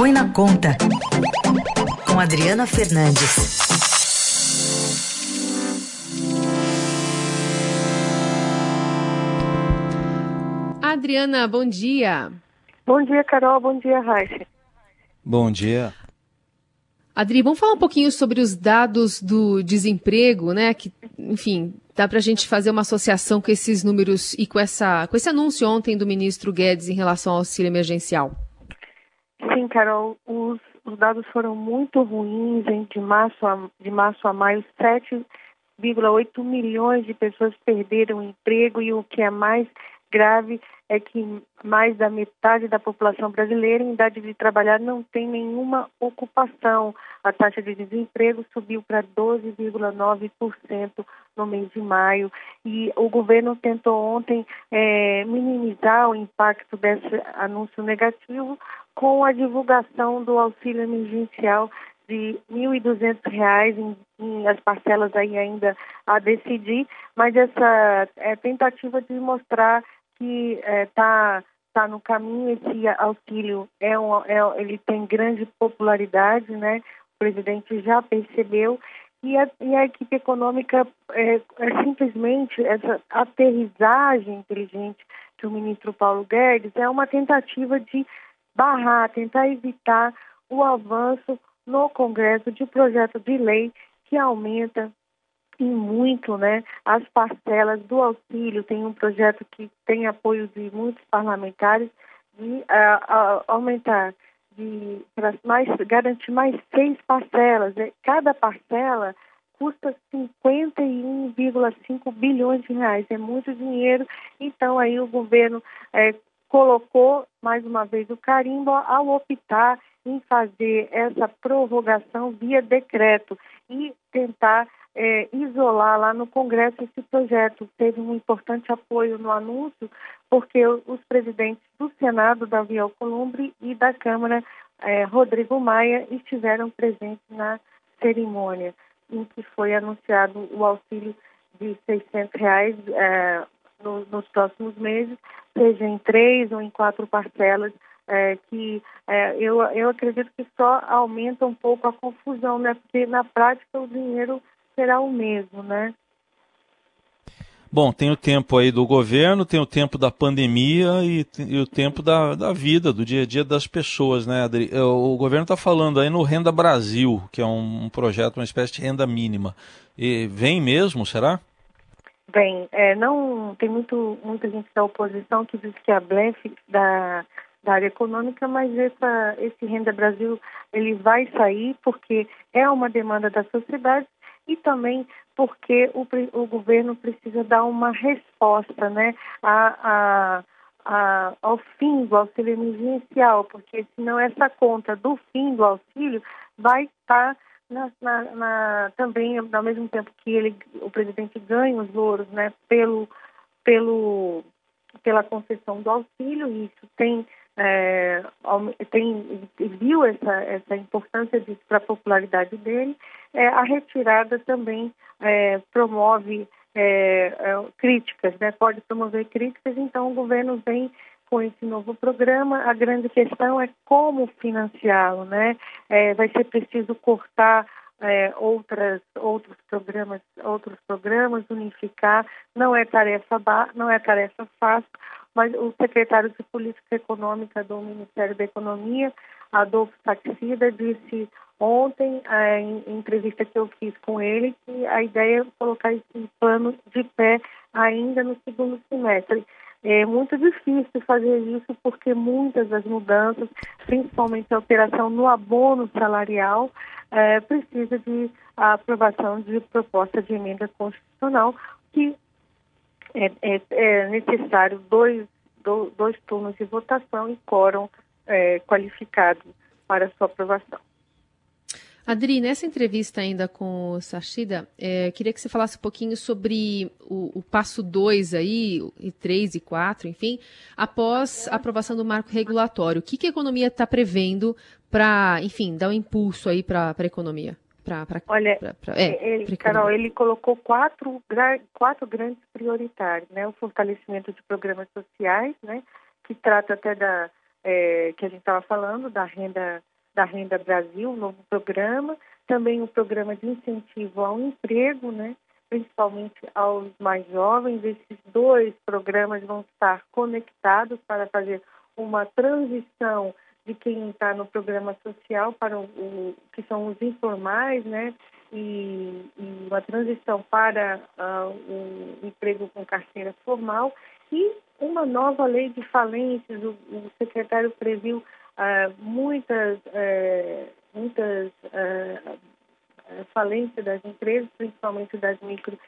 Põe na Conta, com Adriana Fernandes. Adriana, bom dia. Bom dia, Carol. Bom dia, Raíssa. Bom dia. Adri, vamos falar um pouquinho sobre os dados do desemprego, né? Que, enfim, dá para a gente fazer uma associação com esses números e com, essa, com esse anúncio ontem do ministro Guedes em relação ao auxílio emergencial. Sim, Carol, os, os dados foram muito ruins, hein? De março a, de março a maio, 7,8 milhões de pessoas perderam o emprego e o que é mais grave é que mais da metade da população brasileira em idade de trabalhar não tem nenhuma ocupação. A taxa de desemprego subiu para 12,9% no mês de maio e o governo tentou ontem é, minimizar o impacto desse anúncio negativo com a divulgação do auxílio emergencial de R$ 1.200 em, em as parcelas aí ainda a decidir, mas essa é, tentativa de mostrar que está é, tá, tá no caminho esse auxílio é, um, é ele tem grande popularidade, né? O presidente já percebeu e a, e a equipe econômica é, é, simplesmente essa aterrissagem inteligente que o ministro Paulo Guedes é uma tentativa de barrar, tentar evitar o avanço no Congresso de projeto de lei que aumenta e muito né, as parcelas do auxílio. Tem um projeto que tem apoio de muitos parlamentares de uh, uh, aumentar, de mais garantir mais seis parcelas. Né? Cada parcela custa 51,5 bilhões de reais. É muito dinheiro. Então aí o governo é, colocou mais uma vez o carimbo ao optar em fazer essa prorrogação via decreto e tentar é, isolar lá no Congresso esse projeto. Teve um importante apoio no anúncio, porque os presidentes do Senado, Davi Alcolumbre, e da Câmara, é, Rodrigo Maia, estiveram presentes na cerimônia em que foi anunciado o auxílio de 600 reais é, no, nos próximos meses, seja em três ou em quatro parcelas, é, que é, eu, eu acredito que só aumenta um pouco a confusão, né? Porque na prática o dinheiro será o mesmo, né? Bom, tem o tempo aí do governo, tem o tempo da pandemia e, e o tempo da, da vida, do dia a dia das pessoas, né, Adri? É, o governo está falando aí no Renda Brasil, que é um, um, projeto, uma espécie de renda mínima. E vem mesmo, será? Bem, é, não tem muito, muita gente da oposição que diz que é a blefe da, da área econômica, mas essa, esse Renda Brasil ele vai sair porque é uma demanda da sociedade e também porque o, o governo precisa dar uma resposta né, a, a, a, ao fim do auxílio emergencial, porque senão essa conta do fim do auxílio vai estar na, na, na, também ao mesmo tempo que ele, o presidente ganha os louros né, pelo, pelo, pela concessão do auxílio, isso tem é, tem, viu essa, essa importância disso para a popularidade dele, é, a retirada também é, promove é, é, críticas, né? pode promover críticas, então o governo vem com esse novo programa. A grande questão é como financiá-lo, né? É, vai ser preciso cortar é, outras, outros programas, outros programas, unificar. Não é tarefa não é tarefa fácil mas o secretário de Política Econômica do Ministério da Economia, Adolfo Saxida, disse ontem, é, em entrevista que eu fiz com ele, que a ideia é colocar esse plano de pé ainda no segundo semestre. É muito difícil fazer isso porque muitas das mudanças, principalmente a alteração no abono salarial, é, precisa de aprovação de proposta de emenda constitucional que é, é, é necessário dois, do, dois turnos de votação e quórum é, qualificado para sua aprovação. Adri, nessa entrevista ainda com o Sachida, é, queria que você falasse um pouquinho sobre o, o passo 2 aí, e 3 e 4, enfim, após a aprovação do marco regulatório. O que, que a economia está prevendo para, enfim, dar um impulso aí para a economia? Pra, pra, Olha, pra, pra, é, ele, Carol, ele colocou quatro, quatro grandes prioritários, né? O fortalecimento de programas sociais, né? Que trata até da, é, que a gente estava falando, da renda da Renda Brasil, um novo programa, também o um programa de incentivo ao emprego, né? principalmente aos mais jovens. Esses dois programas vão estar conectados para fazer uma transição de quem está no programa social para o, o, que são os informais, né? E, e uma transição para uh, o emprego com carteira formal e uma nova lei de falências. O, o secretário previu uh, muitas, uh, muitas uh, falências das empresas, principalmente das micro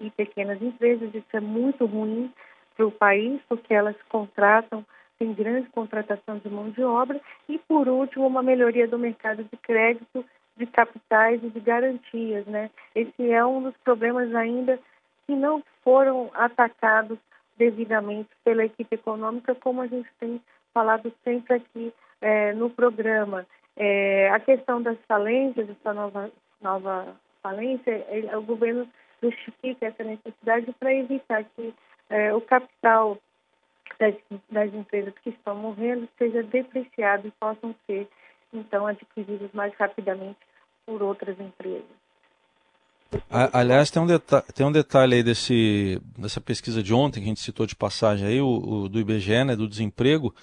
e pequenas empresas. Isso é muito ruim para o país, porque elas contratam, tem grande contratação de mão de obra. E, por último, uma melhoria do mercado de crédito, de capitais e de garantias. Né? Esse é um dos problemas ainda que não foram atacados devidamente pela equipe econômica, como a gente tem falado sempre aqui é, no programa. É, a questão das falências, essa nova, nova falência, ele, o governo justifica essa necessidade para evitar que é, o capital das, das, empresas que estão morrendo seja depreciado e possam ser, então, adquiridos mais rapidamente por outras empresas. Aliás, tem um, tem um detalhe aí desse, dessa pesquisa de ontem, que a gente citou de passagem aí, o, o, do IBGE, né, do desemprego,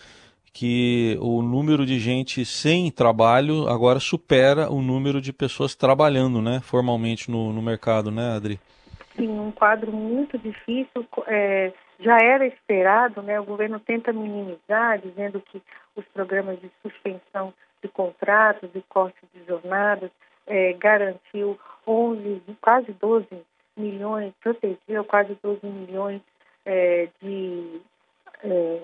que o número de gente sem trabalho agora supera o número de pessoas trabalhando, né, formalmente no, no mercado, né, Adri? Sim, um quadro muito difícil, é, já era esperado, né, o governo tenta minimizar, dizendo que os programas de suspensão de contratos e corte de jornadas é, garantiu 11, quase 12 milhões, protegeu quase 12 milhões é, de é,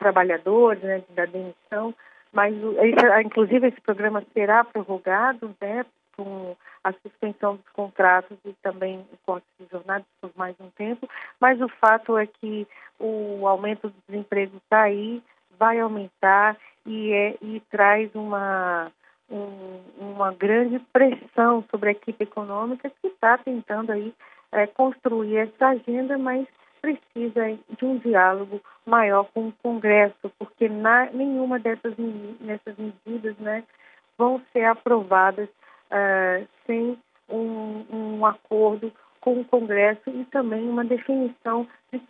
trabalhadores, né, da demissão, mas esse, inclusive esse programa será prorrogado, né, com a suspensão dos contratos e também o corte de jornadas por mais um tempo, mas o fato é que o aumento do desemprego está aí, vai aumentar e, é, e traz uma um, uma grande pressão sobre a equipe econômica que está tentando aí é, construir essa agenda, mas precisa de um diálogo maior com o Congresso, porque na, nenhuma dessas nessas medidas né, vão ser aprovadas uh, sem um, um, acordo com o Congresso e também uma definição de,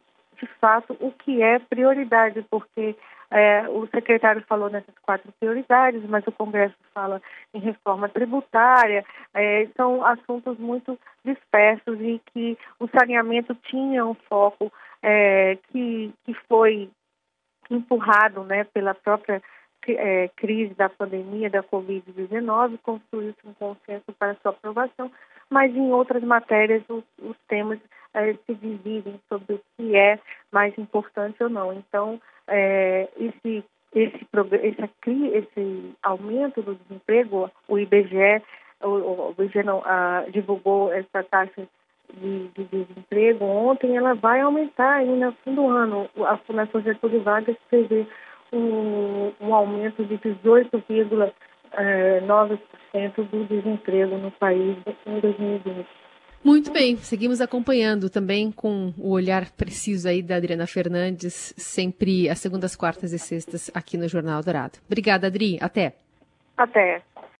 de fato o que é prioridade, porque é, o secretário falou nessas quatro prioridades, mas o Congresso fala em reforma tributária. É, são assuntos muito dispersos e que o saneamento tinha um foco é, que, que foi empurrado né, pela própria é, crise da pandemia da Covid-19, construiu-se um consenso para sua aprovação, mas em outras matérias os, os temas é, se dividem sobre o que é mais importante ou não. Então, é, esse, esse, esse, esse aumento do desemprego, o IBGE, o, o IBGE não, divulgou essa taxa de, de, desemprego ontem, ela vai aumentar ainda no fim do ano. A Fundação Getúlio Vargas prevê um, um aumento de 18,9% é, do desemprego no país em 2020. Muito bem, seguimos acompanhando também com o olhar preciso aí da Adriana Fernandes, sempre às segundas, quartas e sextas aqui no Jornal Dourado. Obrigada, Adri. Até. Até.